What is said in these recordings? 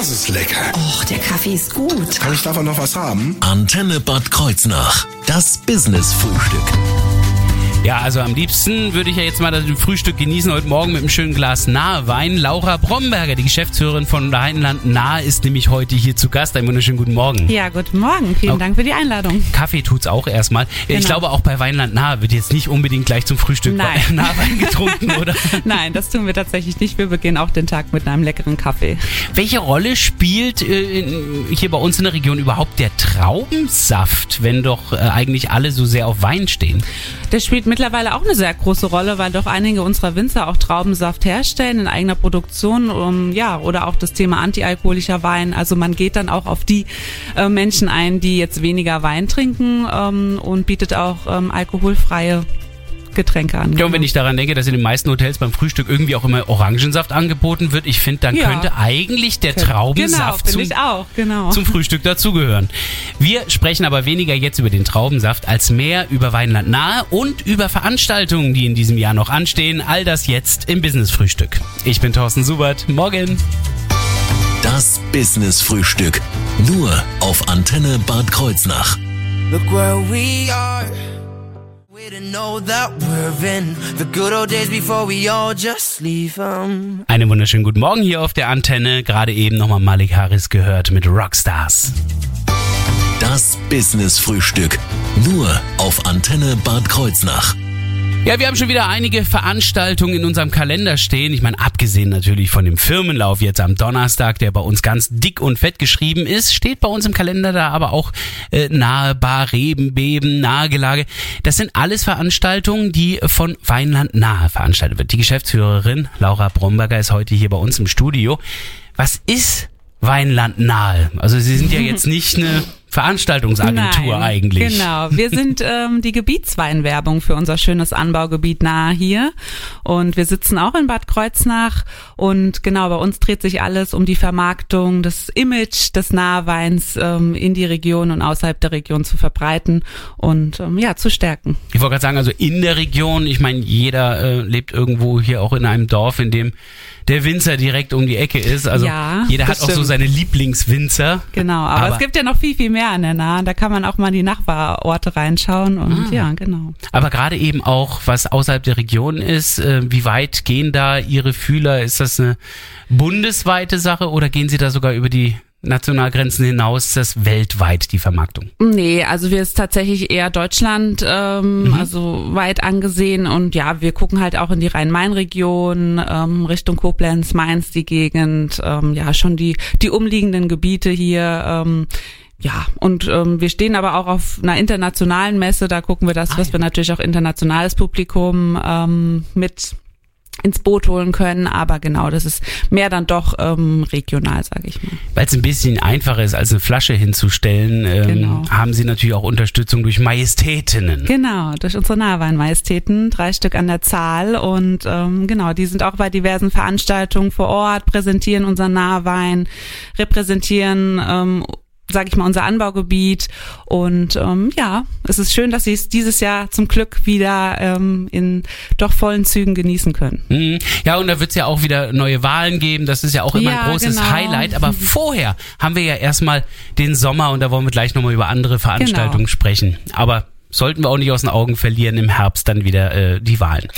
Das ist lecker. Och, der Kaffee ist gut. Kann ich davon noch was haben? Antenne Bad Kreuznach. Das Business-Frühstück. Ja, also am liebsten würde ich ja jetzt mal das Frühstück genießen heute Morgen mit einem schönen Glas Nahe Wein. Laura Bromberger, die Geschäftsführerin von Rheinland Nahe, ist nämlich heute hier zu Gast. Einen wunderschönen guten Morgen. Ja, guten Morgen. Vielen. Dank für die Einladung. Kaffee tut's auch erstmal. Ich Genau. glaube, auch bei Weinland Nahe wird jetzt nicht unbedingt gleich zum Frühstück Nein. Nahwein getrunken, oder? Nein, das tun wir tatsächlich nicht. Wir beginnen auch den Tag mit einem leckeren Kaffee. Welche Rolle spielt äh, hier bei uns in der Region überhaupt der Traubensaft, wenn doch äh, eigentlich alle so sehr auf Wein stehen? Der spielt mittlerweile auch eine sehr große Rolle, weil doch einige unserer Winzer auch Traubensaft herstellen in eigener Produktion. Um, ja, oder auch das Thema antialkoholischer Wein. Also man geht dann auch auf die äh, Menschen ein, die jetzt weniger Wein trinken ähm, und bietet auch ähm, alkoholfreie Getränke an. Ja, und wenn ich daran denke, dass in den meisten Hotels beim Frühstück irgendwie auch immer Orangensaft angeboten wird, ich finde, dann Ja. könnte eigentlich der genau, Traubensaft finde zum, ich auch, genau. zum Frühstück dazugehören. Wir sprechen aber weniger jetzt über den Traubensaft als mehr über Weinland nahe und über Veranstaltungen, die in diesem Jahr noch anstehen. All das jetzt im Business-Frühstück. Ich bin Thorsten Subert. Morgen. Das Business-Frühstück. Nur auf Antenne Bad Kreuznach. Look where we are. Einen wunderschönen guten Morgen hier auf der Antenne. Gerade eben nochmal Malik Harris gehört mit Rockstars. Das Business-Frühstück. Nur auf Antenne Bad Kreuznach. Ja, wir haben schon wieder einige Veranstaltungen in unserem Kalender stehen. Ich meine, abgesehen natürlich von dem Firmenlauf jetzt am Donnerstag, der bei uns ganz dick und fett geschrieben ist, steht bei uns im Kalender da aber auch äh, nahe Bar, Rebenbeben, Nahegelage. Das sind alles Veranstaltungen, die von Weinland nahe veranstaltet wird. Die Geschäftsführerin Laura Bromberger ist heute hier bei uns im Studio. Was ist Weinland nahe? Also Sie sind ja jetzt nicht eine Veranstaltungsagentur Nein, eigentlich. Genau. Wir sind ähm, die Gebietsweinwerbung für unser schönes Anbaugebiet nahe hier. Und wir sitzen auch in Bad Kreuznach. Und genau, bei uns dreht sich alles um die Vermarktung, das Image des Nahweins ähm, in die Region und außerhalb der Region zu verbreiten und ähm, ja, zu stärken. Ich wollte gerade sagen, also in der Region, ich meine, jeder äh, lebt irgendwo hier auch in einem Dorf, in dem der Winzer direkt um die Ecke ist. Also Ja, jeder hat das auch so stimmt. seine Lieblingswinzer. Genau, aber, Aber- es gibt ja noch viel, viel mehr an der Nahe. Da kann man auch mal in die Nachbarorte reinschauen und ja, genau. Aber gerade eben auch, was außerhalb der Region ist, äh, wie weit gehen da Ihre Fühler? Ist das eine bundesweite Sache oder gehen Sie da sogar über die Nationalgrenzen hinaus? Ist das weltweit die Vermarktung? Nee, also wir ist tatsächlich eher Deutschland, ähm, also weit angesehen und ja, wir gucken halt auch in die Rhein-Main-Region, ähm, Richtung Koblenz, Mainz, die Gegend, ähm, ja, schon die, die umliegenden Gebiete hier, ähm, ja, und ähm, wir stehen aber auch auf einer internationalen Messe, da gucken wir das, was wir natürlich auch internationales Publikum ähm, mit ins Boot holen können, aber genau, das ist mehr dann doch ähm, regional, sage ich mal. Weil es ein bisschen einfacher ist, als eine Flasche hinzustellen, ähm, Genau. haben Sie natürlich auch Unterstützung durch Majestätinnen. Genau, durch unsere Nahweinmajestäten, drei Stück an der Zahl und ähm, genau, die sind auch bei diversen Veranstaltungen vor Ort, präsentieren unseren Nahwein, repräsentieren, ähm, sage ich mal, unser Anbaugebiet und ähm, ja, es ist schön, dass sie es dieses Jahr zum Glück wieder ähm, in doch vollen Zügen genießen können. Mhm. Ja, und da wird's ja auch wieder neue Wahlen geben. Das ist ja auch immer Ja, ein großes genau. Highlight. Aber vorher haben wir ja erstmal den Sommer und da wollen wir gleich nochmal über andere Veranstaltungen Genau. sprechen. Aber sollten wir auch nicht aus den Augen verlieren, im Herbst dann wieder äh, die Wahlen.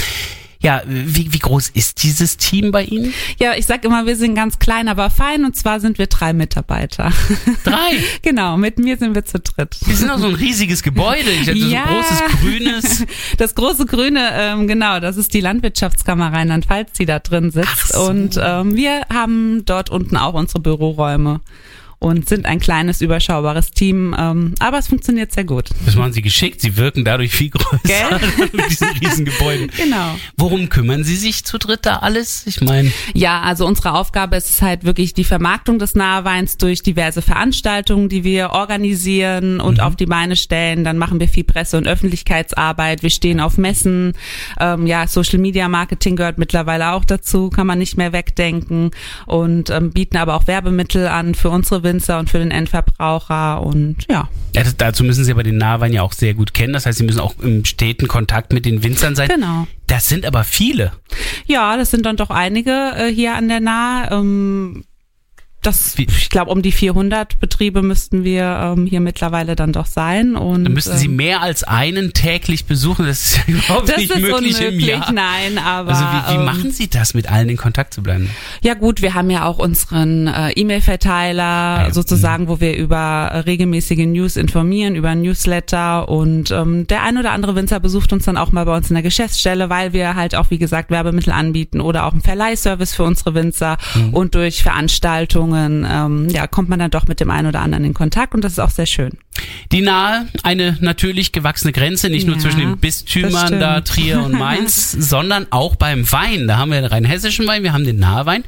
Ja, wie, wie groß ist dieses Team bei Ihnen? Ja, ich sag immer, wir sind ganz klein, aber fein und zwar sind wir drei Mitarbeiter. Drei. genau, mit mir sind wir zu dritt. Wir sind auch so ein riesiges Gebäude. Ich hatte Ja. so ein großes grünes. Das große Grüne, ähm, genau, das ist die Landwirtschaftskammer Rheinland-Pfalz, die da drin sitzt. So. Und ähm, wir haben dort unten auch unsere Büroräume und sind ein kleines, überschaubares Team. Ähm, aber es funktioniert sehr gut. Das machen Sie geschickt. Sie wirken dadurch viel größer mit diesen riesen Gebäuden. Genau. Worum kümmern Sie sich zu dritt da alles? Ich meine, Ja, also unsere Aufgabe ist es halt wirklich die Vermarktung des Naheweins durch diverse Veranstaltungen, die wir organisieren und auf die Beine stellen. Dann machen wir viel Presse- und Öffentlichkeitsarbeit. Wir stehen auf Messen. Ähm, ja, Social Media Marketing gehört mittlerweile auch dazu, kann man nicht mehr wegdenken und ähm, bieten aber auch Werbemittel an für unsere Winzer und für den Endverbraucher und ja. Ja, das, dazu müssen Sie aber den Nahwein ja auch sehr gut kennen. Das heißt, Sie müssen auch im steten Kontakt mit den Winzern sein. Genau. Das sind aber viele. Ja, das sind dann doch einige äh, hier an der Nahe. Ähm, das, ich glaube, um die 400 Betriebe müssten wir ähm, hier mittlerweile dann doch sein. Und, Dann müssten Sie ähm, mehr als einen täglich besuchen. Das ist ja überhaupt das nicht ist möglich, unmöglich, im Jahr. nein, aber Also wie, wie ähm, machen Sie das, mit allen in Kontakt zu bleiben? Ja gut, wir haben ja auch unseren äh, E-Mail-Verteiler Ah ja. sozusagen, wo wir über äh, regelmäßige News informieren, über Newsletter und ähm, der ein oder andere Winzer besucht uns dann auch mal bei uns in der Geschäftsstelle, weil wir halt auch, wie gesagt, Werbemittel anbieten oder auch einen Verleihservice für unsere Winzer Mhm. und durch Veranstaltungen, ähm, ja, kommt man dann doch mit dem einen oder anderen in Kontakt und das ist auch sehr schön. Die Nahe, eine natürlich gewachsene Grenze, nicht nur Ja, zwischen den Bistümern da Trier und Mainz, sondern auch beim Wein. Da haben wir den rheinhessischen Wein, wir haben den Nahewein.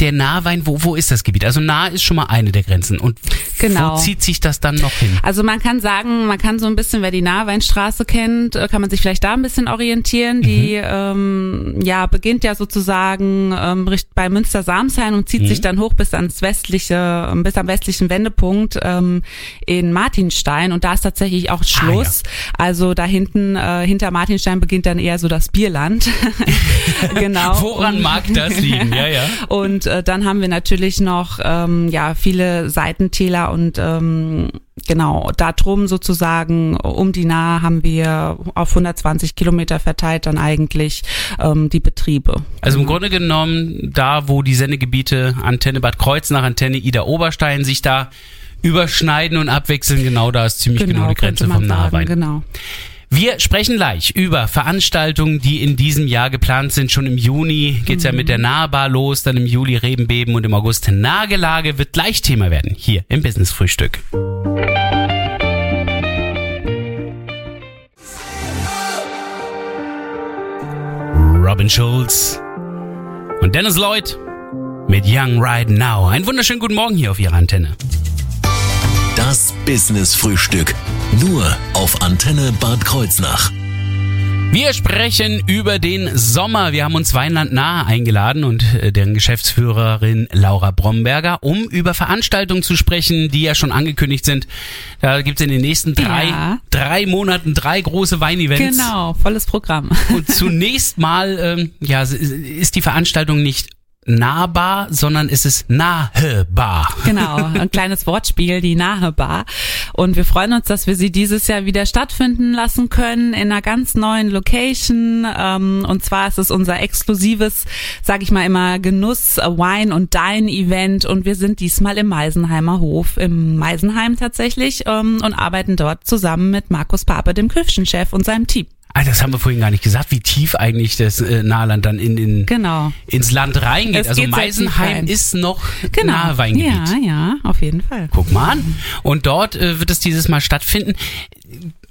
Der Nahewein, wo, wo ist das Gebiet? Also Nahe ist schon mal eine der Grenzen. Und Genau. wo zieht sich das dann noch hin? Also man kann sagen, man kann so ein bisschen, wer die Nahweinstraße kennt, äh, kann man sich vielleicht da ein bisschen orientieren. Die ähm, ja beginnt ja sozusagen ähm, bei Münster-Samsheim und zieht sich dann hoch bis ans westliche, ähm, bis am westlichen Wendepunkt ähm, in Martinstein und da ist tatsächlich auch Schluss. Also da hinten, äh, hinter Martinstein beginnt dann eher so das Bierland. genau. Woran Und- mag das liegen? Ja, ja. und äh, dann haben wir natürlich noch ähm, ja viele Seitentäler und ähm, genau da drum sozusagen um die Nahe haben wir auf 120 Kilometer verteilt dann eigentlich ähm, die Betriebe. Also im Grunde genommen, da wo die Sendegebiete Antenne Bad Kreuznach, Antenne Ida Oberstein sich da überschneiden und abwechseln, genau da ist ziemlich genau, die Grenze vom sagen, Nahewein. Genau. Wir sprechen gleich über Veranstaltungen, die in diesem Jahr geplant sind. Schon im Juni geht's ja mit der Nahbar los, dann im Juli Rebenbeben und im August Nagelage wird gleich Thema werden, hier im Business Frühstück. Robin Schulz und Dennis Lloyd mit Young Right Now. Einen wunderschönen guten Morgen hier auf Ihrer Antenne. Das Business Frühstück. Nur auf Antenne Bad Kreuznach. Wir sprechen über den Sommer. Wir haben uns Weinland nahe eingeladen und äh, deren Geschäftsführerin Laura Bromberger, um über Veranstaltungen zu sprechen, die ja schon angekündigt sind. Da gibt's in den nächsten drei, Ja. drei Monaten drei große Weinevents. Genau, volles Programm. Und zunächst mal ähm, ja, ist die Veranstaltung nicht nahbar, sondern es ist nahebar. Genau, ein kleines Wortspiel, die Nahe Bar. Und wir freuen uns, dass wir sie dieses Jahr wieder stattfinden lassen können in einer ganz neuen Location. Ähm, und zwar ist es unser exklusives, sag ich mal immer, Genuss, Wine und Dine Event. Und wir sind diesmal im Meisenheimer Hof, im Meisenheim tatsächlich, ähm, und arbeiten dort zusammen mit Markus Pape, dem Küchenchef und seinem Team. Ah, das haben wir vorhin gar nicht gesagt, wie tief eigentlich das äh, Nahland dann in, in, Genau. ins Land reingeht. Es also Meisenheim ist noch Genau. Naheweingebiet. Ja, ja, auf jeden Fall. Guck mal an. Und dort äh, wird es dieses Mal stattfinden.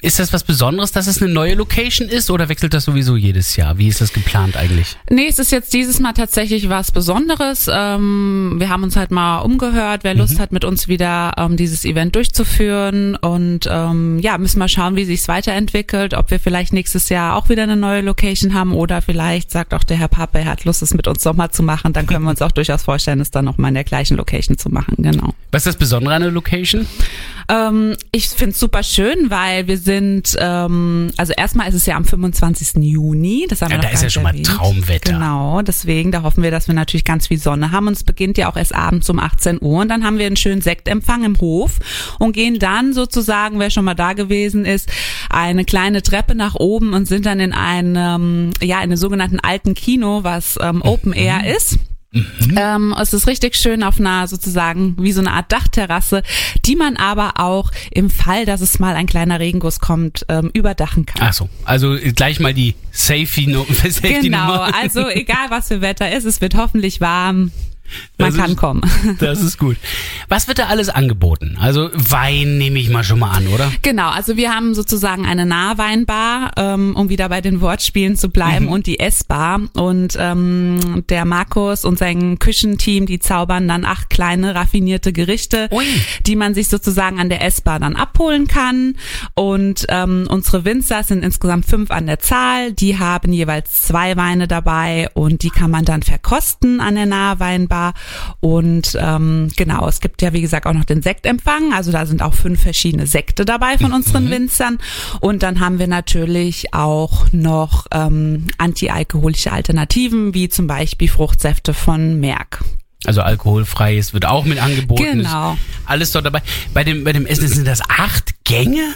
Ist das was Besonderes, dass es eine neue Location ist oder wechselt das sowieso jedes Jahr? Wie ist das geplant eigentlich? Nee, es ist jetzt dieses Mal tatsächlich was Besonderes. Ähm, wir haben uns halt mal umgehört, wer Lust hat, mit uns wieder ähm, dieses Event durchzuführen. Und ähm, ja, müssen mal schauen, wie sich's weiterentwickelt, ob wir vielleicht nächstes Jahr auch wieder eine neue Location haben oder vielleicht sagt auch der Herr Pappe, er hat Lust, es mit uns nochmal zu machen. Dann können wir uns auch durchaus vorstellen, es dann nochmal in der gleichen Location zu machen. Genau. Was ist das Besondere an der Location? Ähm, ich find's super schön, weil wir sind, ähm, also erstmal ist es ja am 25. Juni. Das haben Ja, wir da ist ja schon mal erwähnt. Traumwetter. Genau, deswegen, da hoffen wir, dass wir natürlich ganz viel Sonne haben. Und es beginnt ja auch erst abends um 18 Uhr. Und dann haben wir einen schönen Sektempfang im Hof und gehen dann sozusagen, wer schon mal da gewesen ist, eine kleine Treppe nach oben und sind dann in einem, ja, in einem sogenannten alten Kino, was ähm, Open Air ist. Ähm, es ist richtig schön auf einer sozusagen wie so eine Art Dachterrasse, die man aber auch im Fall, dass es mal ein kleiner Regenguss kommt, ähm, überdachen kann. Ach so, also gleich mal die Safety, no Safety genau, also egal was für Wetter ist, es wird hoffentlich warm. Man kann ist- kommen. Das ist gut. Was wird da alles angeboten? Also Wein nehme ich mal schon mal an, oder? Genau, also wir haben sozusagen eine Nahweinbar, ähm, um wieder bei den Wortspielen zu bleiben, und die Essbar. Und ähm, der Markus und sein Küchenteam, die zaubern dann acht kleine raffinierte Gerichte, Ui. die man sich sozusagen an der Essbar dann abholen kann. Und ähm, unsere Winzer sind insgesamt fünf an der Zahl. Die haben jeweils zwei Weine dabei und die kann man dann verkosten an der Nahweinbar. Und ähm, genau, es gibt ja wie gesagt auch noch den Sektempfang. Also da sind auch fünf verschiedene Sekte dabei von unseren Winzern. Und dann haben wir natürlich auch noch ähm, antialkoholische Alternativen, wie zum Beispiel Fruchtsäfte von Merck. Also alkoholfreies wird auch mit angeboten. Genau. Ist alles dort dabei. Bei dem, bei dem Essen sind das acht Gänge?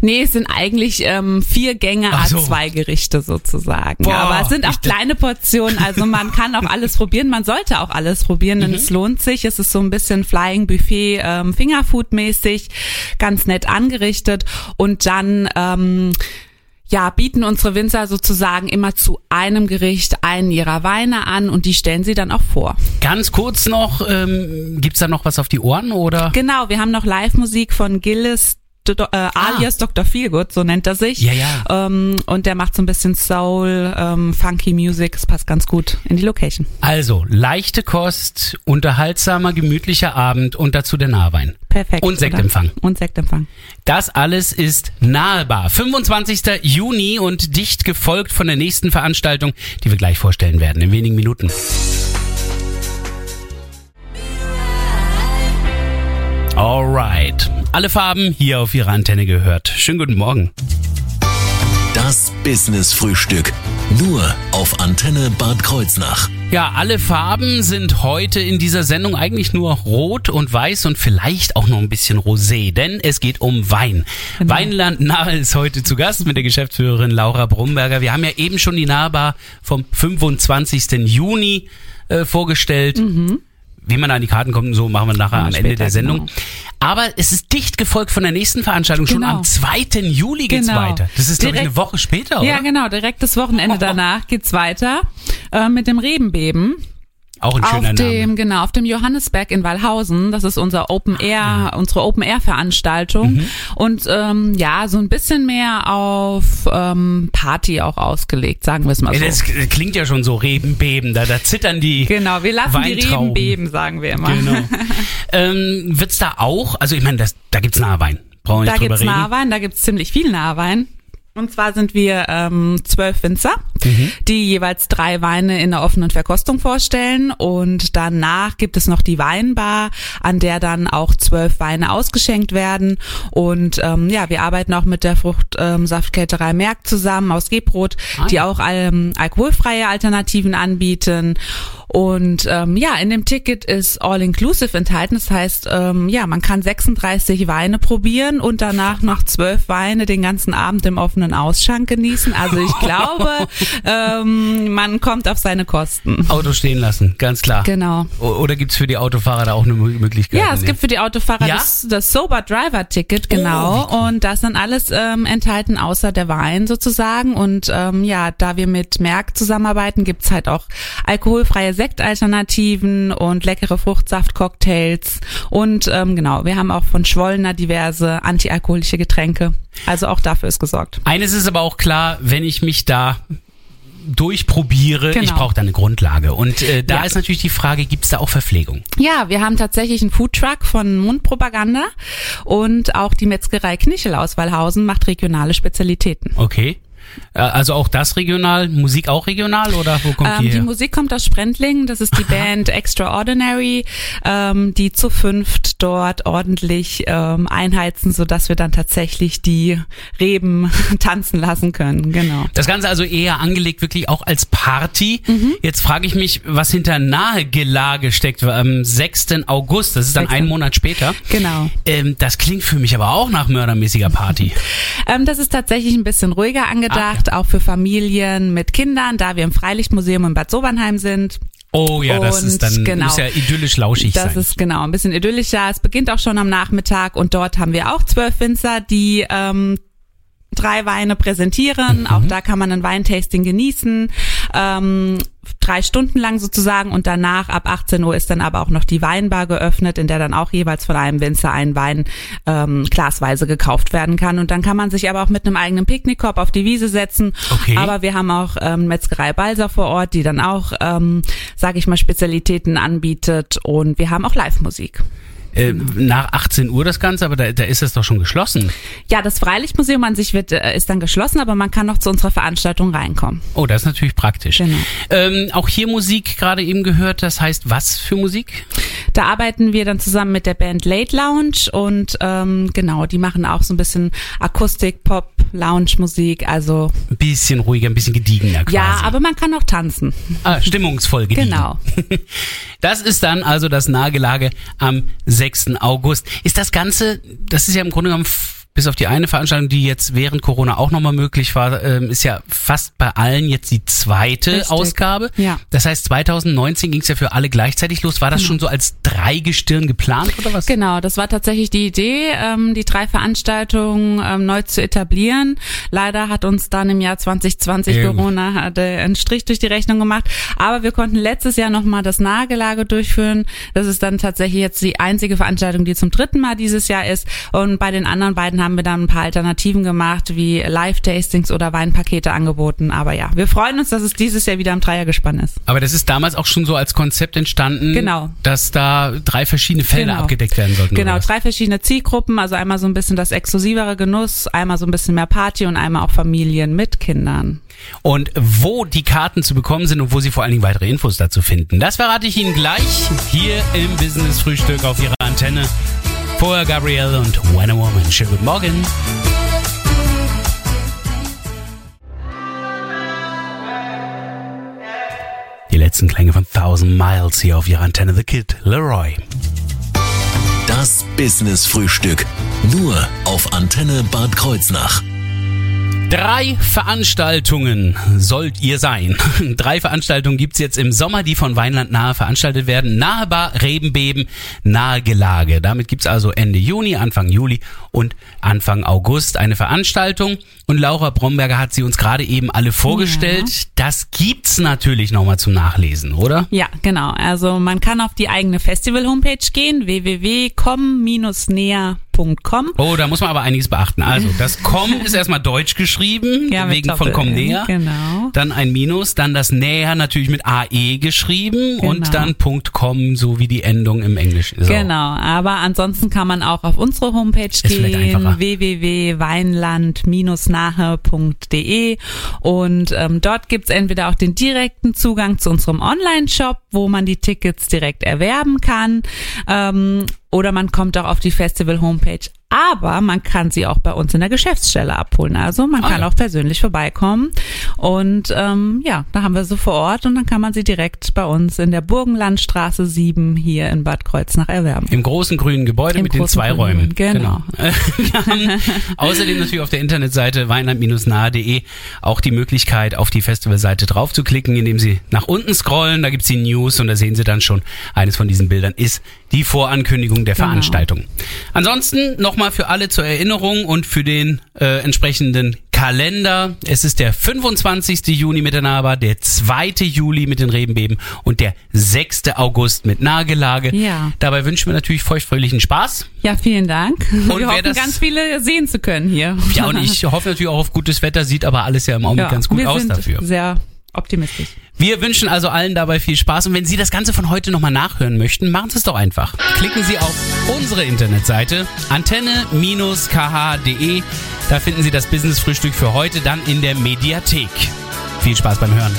Nee, es sind eigentlich ähm, vier Gänge, so. A2 Gerichte sozusagen. Boah, Aber es sind auch kleine Portionen, also man kann auch alles probieren, man sollte auch alles probieren, Mhm. denn es lohnt sich. Es ist so ein bisschen Flying Buffet, ähm, Fingerfood-mäßig, ganz nett angerichtet und dann ähm, ja, bieten unsere Winzer sozusagen immer zu einem Gericht einen ihrer Weine an und die stellen sie dann auch vor. Ganz kurz noch, ähm, gibt's da noch was auf die Ohren oder? Genau, wir haben noch Live-Musik von Gillis, do, äh, alias Dr. Feelgood, so nennt er sich. Ah. Ja, ja. Ähm, und der macht so ein bisschen Soul, ähm, Funky Music, es passt ganz gut in die Location. Also, leichte Kost, unterhaltsamer, gemütlicher Abend und dazu der Nahwein. Perfekt. Und Sektempfang. Oder? Und Sektempfang. Das alles ist nahbar. 25. Juni und dicht gefolgt von der nächsten Veranstaltung, die wir gleich vorstellen werden, in wenigen Minuten. Alright. Alle Farben hier auf Ihrer Antenne gehört. Schönen guten Morgen. Das Business Frühstück. Nur auf Antenne Bad Kreuznach. Ja, alle Farben sind heute in dieser Sendung eigentlich nur rot und weiß und vielleicht auch noch ein bisschen rosé, denn es geht um Wein. Weinland Nahe ist heute zu Gast mit der Geschäftsführerin Laura Brumberger. Wir haben ja eben schon die Nahbar vom 25. Juni äh, vorgestellt. Wie man an die Karten kommt und so machen wir nachher am Ende der Sendung. genau. Aber es ist dicht gefolgt von der nächsten Veranstaltung. Schon Genau. am 2. Juli geht's Genau. weiter. Das ist, Direkt- eine Woche später, oder? Ja, genau, direkt das Wochenende danach geht's weiter äh, mit dem Rebenbeben. Auch ein Auf schöner dem, Name. genau, auf dem Johannesberg in Walhausen. Das ist unser Open Air, Ah. unsere Open Air Veranstaltung. Mhm. Und ähm, ja, so ein bisschen mehr auf ähm, Party auch ausgelegt, sagen wir es mal so. Das klingt ja schon so Rebenbeben, da, da zittern die. Genau, wir lassen die. Reben beben, sagen wir immer. Genau. ähm, wird's da auch, also ich meine, das, da gibt's Nahwein. Brauchen wir Da drüber gibt's reden. Nahwein, da gibt's ziemlich viel Nahwein. Und zwar sind wir ähm, zwölf Winzer, Mhm. die jeweils drei Weine in der offenen Verkostung vorstellen. Und danach gibt es noch die Weinbar, an der dann auch zwölf Weine ausgeschenkt werden. Und ähm, ja, wir arbeiten auch mit der Fruchtsaftkelterei Merck zusammen aus Gebrot, Ah, die auch ähm, alkoholfreie Alternativen anbieten. Und ähm, ja, in dem Ticket ist All-Inclusive enthalten. Das heißt, ähm, ja, man kann 36 Weine probieren und danach noch zwölf Weine den ganzen Abend im offenen Ausschank genießen. Also ich glaube, ähm, man kommt auf seine Kosten. Auto stehen lassen, ganz klar. Genau. O- Oder gibt's für die Autofahrer da auch eine Mö- Möglichkeit? Ja, es gibt für die Autofahrer Ja? das, das Sober Driver Ticket, Oh, genau. cool. Und das dann alles ähm, enthalten, außer der Wein sozusagen. Und ähm, ja, da wir mit Merck zusammenarbeiten, gibt's halt auch alkoholfreie Sektalternativen und leckere Fruchtsaftcocktails. Und ähm, genau, wir haben auch von Schwollner diverse antialkoholische Getränke. Also auch dafür ist gesorgt. Eines ist aber auch klar, wenn ich mich da durchprobiere, ich Genau. brauche da eine Grundlage. Und äh, da Ja. ist natürlich die Frage, gibt's da auch Verpflegung? Ja, wir haben tatsächlich einen Foodtruck von Mundpropaganda und auch die Metzgerei Knichel aus Walhausen macht regionale Spezialitäten. Okay. Äh, Also auch das regional, Musik auch regional oder wo kommt Ähm, die die her? Musik kommt aus Sprendling, das ist die Band Extraordinary, ähm, die zu fünft dort ordentlich ähm, einheizen, sodass wir dann tatsächlich die Reben tanzen lassen können. Genau. Das Ganze also eher angelegt wirklich auch als Party. Mhm. Jetzt frage ich mich, was hinter Nahegelage steckt am 6. August. Das ist dann 6.. einen Monat später. Genau. Ähm, das klingt für mich aber auch nach mördermäßiger Party. Ähm, das ist tatsächlich ein bisschen ruhiger angedacht, auch für Familien mit Kindern, da wir im Freilichtmuseum in Bad Sobernheim sind. Oh ja, das Und ist dann genau. muss ja idyllisch lauschig Das sein. ist genau ein bisschen idyllischer. Es beginnt auch schon am Nachmittag und dort haben wir auch zwölf Winzer, die ähm, drei Weine präsentieren. Mhm. Auch da kann man ein Weintasting genießen. Ähm, drei Stunden lang sozusagen und danach ab 18 Uhr ist dann aber auch noch die Weinbar geöffnet, in der dann auch jeweils von einem Winzer ein Wein ähm, glasweise gekauft werden kann und dann kann man sich aber auch mit einem eigenen Picknickkorb auf die Wiese setzen. Okay. Aber wir haben auch ähm, Metzgerei Balser vor Ort, die dann auch, ähm, sage ich mal, Spezialitäten anbietet und wir haben auch Live-Musik. Äh, nach 18 Uhr das Ganze, aber da, da ist es doch schon geschlossen. Ja, das Freilichtmuseum an sich wird, äh, ist dann geschlossen, aber man kann noch zu unserer Veranstaltung reinkommen. Oh, das ist natürlich praktisch. Genau. Ähm, auch hier Musik gerade eben gehört, das heißt was für Musik? Da arbeiten wir dann zusammen mit der Band Late Lounge und ähm, genau, die machen auch so ein bisschen Akustik, Pop, Lounge-Musik, also Ein bisschen ruhiger, ein bisschen gediegener quasi. ja, aber man kann auch tanzen. Ah, stimmungsvoll gediegen. Genau. Das ist dann also das Nagelage am 6. August. Ist das Ganze, das ist ja im Grunde genommen bis auf die eine Veranstaltung, die jetzt während Corona auch nochmal möglich war, ähm, ist ja fast bei allen jetzt die zweite Richtig. Ausgabe. Ja. Das heißt, 2019 ging es ja für alle gleichzeitig los. War das schon so als Dreigestirn geplant oder was? Genau, das war tatsächlich die Idee, ähm, die drei Veranstaltungen ähm, neu zu etablieren. Leider hat uns dann im Jahr 2020 Ähm. Corona hatte einen Strich durch die Rechnung gemacht. Aber wir konnten letztes Jahr nochmal das Nagelage durchführen. Das ist dann tatsächlich jetzt die einzige Veranstaltung, die zum dritten Mal dieses Jahr ist. Und bei den anderen beiden haben wir dann ein paar Alternativen gemacht, wie Live-Tastings oder Weinpakete angeboten. Aber ja, wir freuen uns, dass es dieses Jahr wieder im Dreiergespann ist. Aber das ist damals auch schon so als Konzept entstanden, Genau. dass da drei verschiedene Felder Genau. abgedeckt werden sollten. Genau, drei verschiedene Zielgruppen, also einmal so ein bisschen das exklusivere Genuss, einmal so ein bisschen mehr Party und einmal auch Familien mit Kindern. Und wo die Karten zu bekommen sind und wo Sie vor allen Dingen weitere Infos dazu finden, das verrate ich Ihnen gleich hier im Business Frühstück auf Ihrer Antenne. Vorher Gabrielle und When a Woman. Schönen guten Morgen. Die letzten Klänge von Thousand Miles hier auf Ihrer Antenne. The Kid Leroy. Das Business Frühstück. Nur auf Antenne Bad Kreuznach. Drei Veranstaltungen sollt ihr sein. Drei Veranstaltungen gibt's jetzt im Sommer, die von Weinland nahe veranstaltet werden. Nahe Bar, Rebenbeben, nahe Gelage. Damit gibt's also Ende Juni, Anfang Juli und Anfang August eine Veranstaltung. Und Laura Bromberger hat sie uns gerade eben alle vorgestellt. Das gibt's natürlich nochmal zum Nachlesen, oder? Ja, genau. Also man kann auf die eigene Festival-Homepage gehen, www.com-näher.com. Oh, da muss man aber einiges beachten. Also, das Com ist erstmal deutsch geschrieben, Ja, wegen von Doppel-N, Com näher. genau. Dann ein Minus, dann das Näher natürlich mit AE geschrieben Genau. und dann .com, so wie die Endung im Englischen. So. Genau, aber ansonsten kann man auch auf unsere Homepage gehen, www.weinland-nahe.de und ähm, dort gibt's entweder auch den direkten Zugang zu unserem Online-Shop, wo man die Tickets direkt erwerben kann, ähm, oder man kommt auch auf die Festival-Homepage. Aber man kann sie auch bei uns in der Geschäftsstelle abholen. Also man Ah, kann ja. auch persönlich vorbeikommen. Und ähm, ja, da haben wir sie vor Ort und dann kann man sie direkt bei uns in der Burgenlandstraße 7 hier in Bad Kreuznach erwerben. Im großen grünen Gebäude Im mit den zwei Räumen. genau. Haben außerdem natürlich auf der Internetseite weinland-nahe.de auch die Möglichkeit, auf die Festivalseite draufzuklicken, indem Sie nach unten scrollen. Da gibt's die News und da sehen Sie dann schon, eines von diesen Bildern ist die Vorankündigung der Genau. Veranstaltung. Ansonsten nochmal für alle zur Erinnerung und für den äh, entsprechenden Kalender. Es ist der 25. Juni mit der Nahbar, der 2. Juli mit den Rebenbeben und der 6. August mit Nagelage. Ja. Dabei wünschen wir natürlich feuchtfröhlichen Spaß. Ja, vielen Dank. wer wir hoffen, das- ganz viele sehen zu können hier. Ja, und ich hoffe natürlich auch auf gutes Wetter, sieht aber alles ja im Augenblick Ja, ganz gut wir aus sind dafür. sehr optimistisch. Wir wünschen also allen dabei viel Spaß und wenn Sie das Ganze von heute nochmal nachhören möchten, machen Sie es doch einfach. Klicken Sie auf unsere Internetseite antenne-kh.de. Da finden Sie das Business Frühstück für heute dann in der Mediathek. Viel Spaß beim Hören.